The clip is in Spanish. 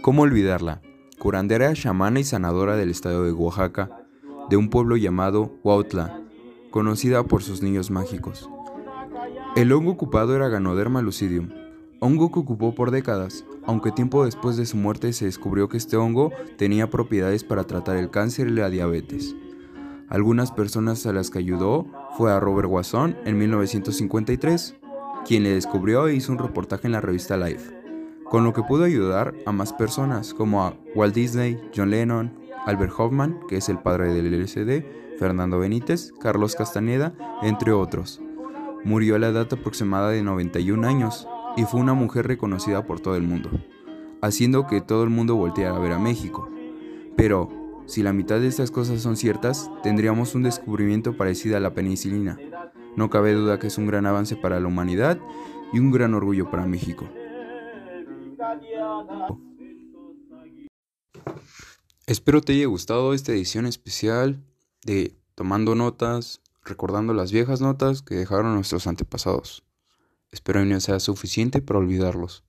¿Cómo olvidarla? Curandera, chamana y sanadora del estado de Oaxaca, de un pueblo llamado Huautla, conocida por sus niños mágicos. El hongo ocupado era Ganoderma lucidium, hongo que ocupó por décadas, aunque tiempo después de su muerte se descubrió que este hongo tenía propiedades para tratar el cáncer y la diabetes. Algunas personas a las que ayudó fue a Robert Wasson en 1953, quien le descubrió e hizo un reportaje en la revista Life, con lo que pudo ayudar a más personas como a Walt Disney, John Lennon, Albert Hoffman, que es el padre del LSD, Fernando Benítez, Carlos Castaneda, entre otros. Murió a la edad aproximada de 91 años y fue una mujer reconocida por todo el mundo, haciendo que todo el mundo volteara a ver a México. Pero, si la mitad de estas cosas son ciertas, tendríamos un descubrimiento parecido a la penicilina. No cabe duda que es un gran avance para la humanidad y un gran orgullo para México. Espero te haya gustado esta edición especial de Tomando Notas, recordando las viejas notas que dejaron nuestros antepasados. Espero que no sea suficiente para olvidarlos.